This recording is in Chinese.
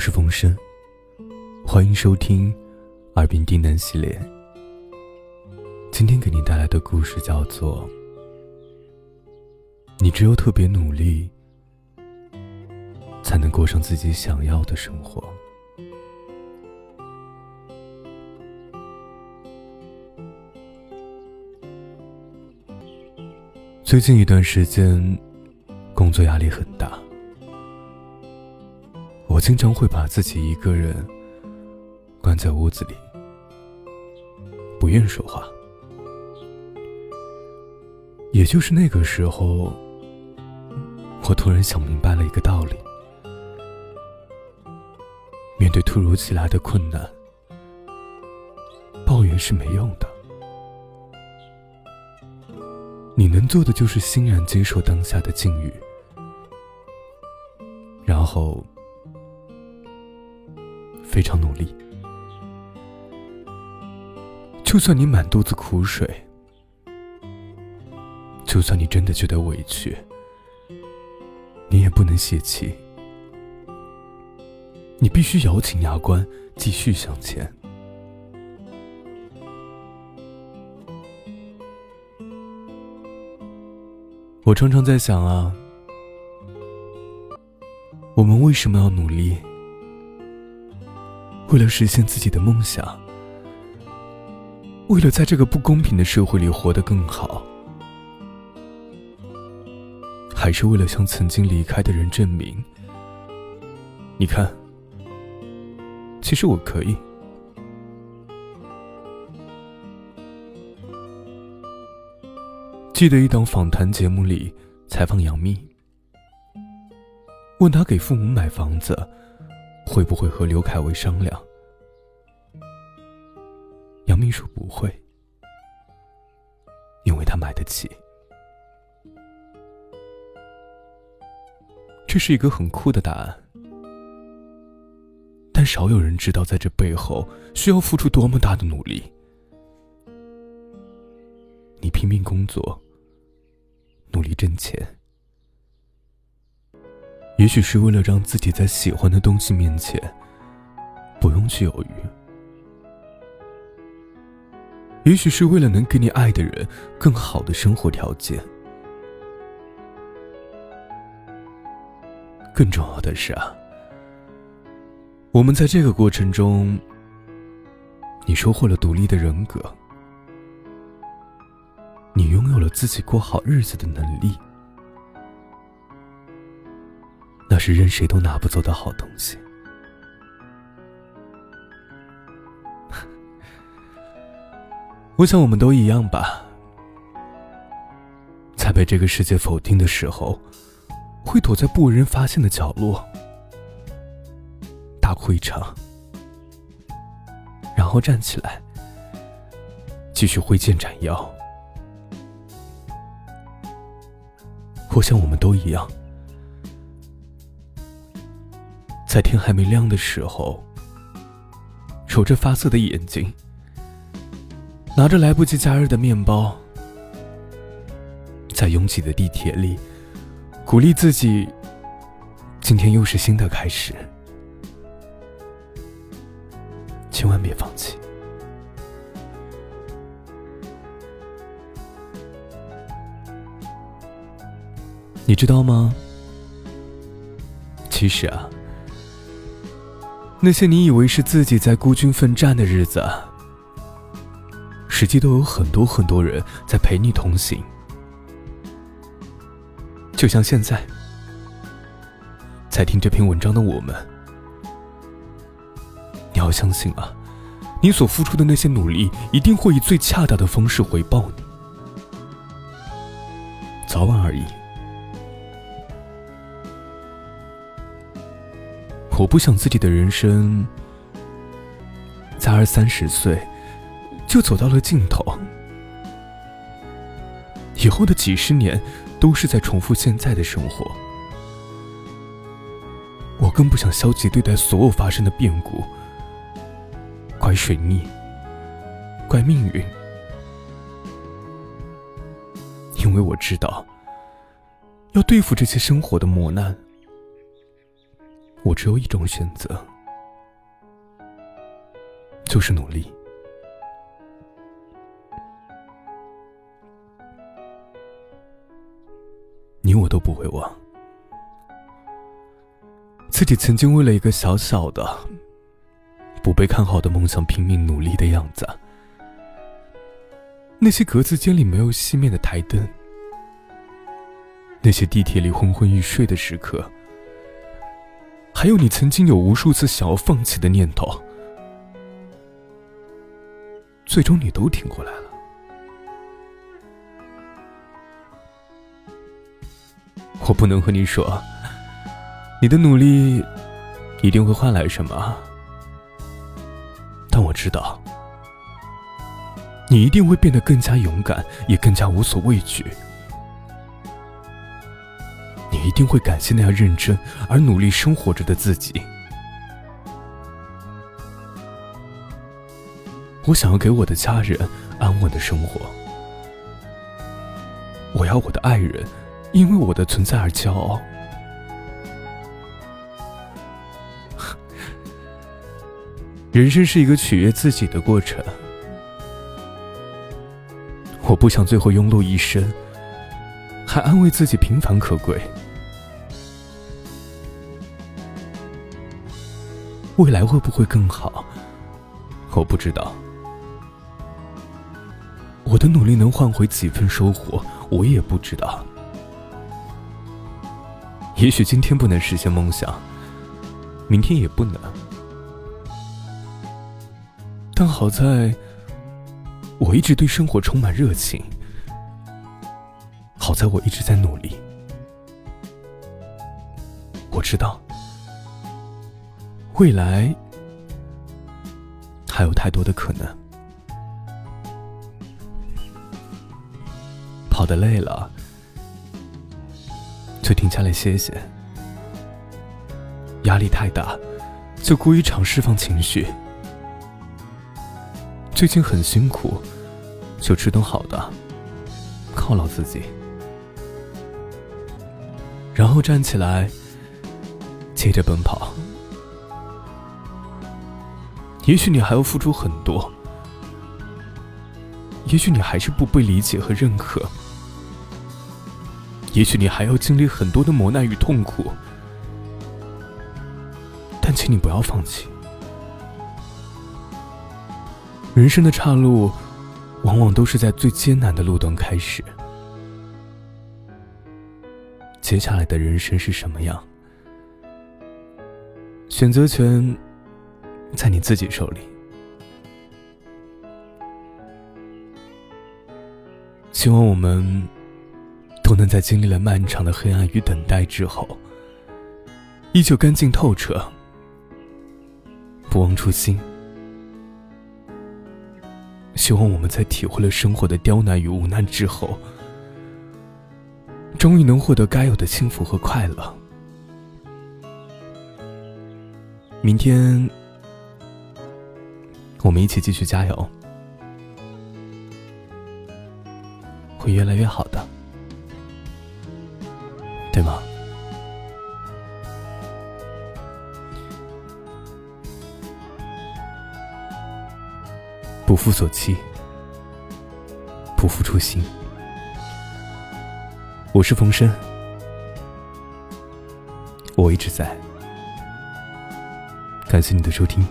是风声，欢迎收听《耳边低喃》系列。今天给您带来的故事叫做《你只有特别努力，才能过上自己想要的生活》。最近一段时间，工作压力很大。我经常会把自己一个人关在屋子里，不愿说话。也就是那个时候，我突然想明白了一个道理：面对突如其来的困难，抱怨是没用的。你能做的就是欣然接受当下的境遇，然后。非常努力，就算你满肚子苦水，就算你真的觉得委屈，你也不能泄气，你必须咬紧牙关，继续向前。我常常在想啊，我们为什么要努力？为了实现自己的梦想，为了在这个不公平的社会里活得更好，还是为了向曾经离开的人证明，你看，其实我可以。记得一档访谈节目里采访杨幂，问她给父母买房子。会不会和刘恺威商量？杨幂说不会，因为他买得起。这是一个很酷的答案，但少有人知道，在这背后需要付出多么大的努力。你拼命工作，努力挣钱。也许是为了让自己在喜欢的东西面前不用去犹豫，也许是为了能给你爱的人更好的生活条件。更重要的是啊，我们在这个过程中，你收获了独立的人格，你拥有了自己过好日子的能力。那是任谁都拿不走的好东西。我想我们都一样吧，在被这个世界否定的时候，会躲在不为人发现的角落，大哭一场，然后站起来，继续挥剑斩妖。我想我们都一样。在天还没亮的时候，揉着发涩的眼睛，拿着来不及加热的面包，在拥挤的地铁里，鼓励自己：今天又是新的开始，千万别放弃。你知道吗？其实啊。那些你以为是自己在孤军奋战的日子，实际都有很多很多人在陪你同行。就像现在，在听这篇文章的我们，你要相信啊，你所付出的那些努力，一定会以最恰当的方式回报你，早晚而已。我不想自己的人生在二三十岁就走到了尽头，以后的几十年都是在重复现在的生活。我更不想消极对待所有发生的变故，怪水逆，怪命运，因为我知道，要对付这些生活的磨难。我只有一种选择。就是努力。你我都不会忘，自己曾经为了一个小小的、不被看好的梦想拼命努力的样子。那些格子间里没有熄灭的台灯，那些地铁里昏昏欲睡的时刻，还有你曾经有无数次想要放弃的念头，最终你都挺过来了。我不能和你说，你的努力一定会换来什么，但我知道，你一定会变得更加勇敢，也更加无所畏惧。一定会感谢那样认真而努力生活着的自己。我想要给我的家人安稳的生活，我要我的爱人。因为我的存在而骄傲。人生是一个取悦自己的过程，我不想最后庸碌一生，还安慰自己平凡可贵。未来会不会更好？我不知道。我的努力能换回几分收获？我也不知道。也许今天不能实现梦想，明天也不能。但好在，我一直对生活充满热情。好在我一直在努力。我知道，未来还有太多的可能。跑得累了。就停下来歇歇。压力太大，就故意常释放情绪。最近很辛苦，就吃顿好的，犒劳自己。然后站起来，接着奔跑。也许你还要付出很多，也许你还是不被理解和认可。也许你还要经历很多的磨难与痛苦，但请你不要放弃。人生的岔路，往往都是在最艰难的路段开始。接下来的人生是什么样？选择权在你自己手里。希望我们。都能在经历了漫长的黑暗与等待之后，依旧干净透彻，不忘初心。希望我们在体会了生活的刁难与无奈之后，终于能获得该有的幸福和快乐。明天，我们一起继续加油，会越来越好的。对吗？不负所期，不负初心。我是冯生，我一直在。感谢你的收听，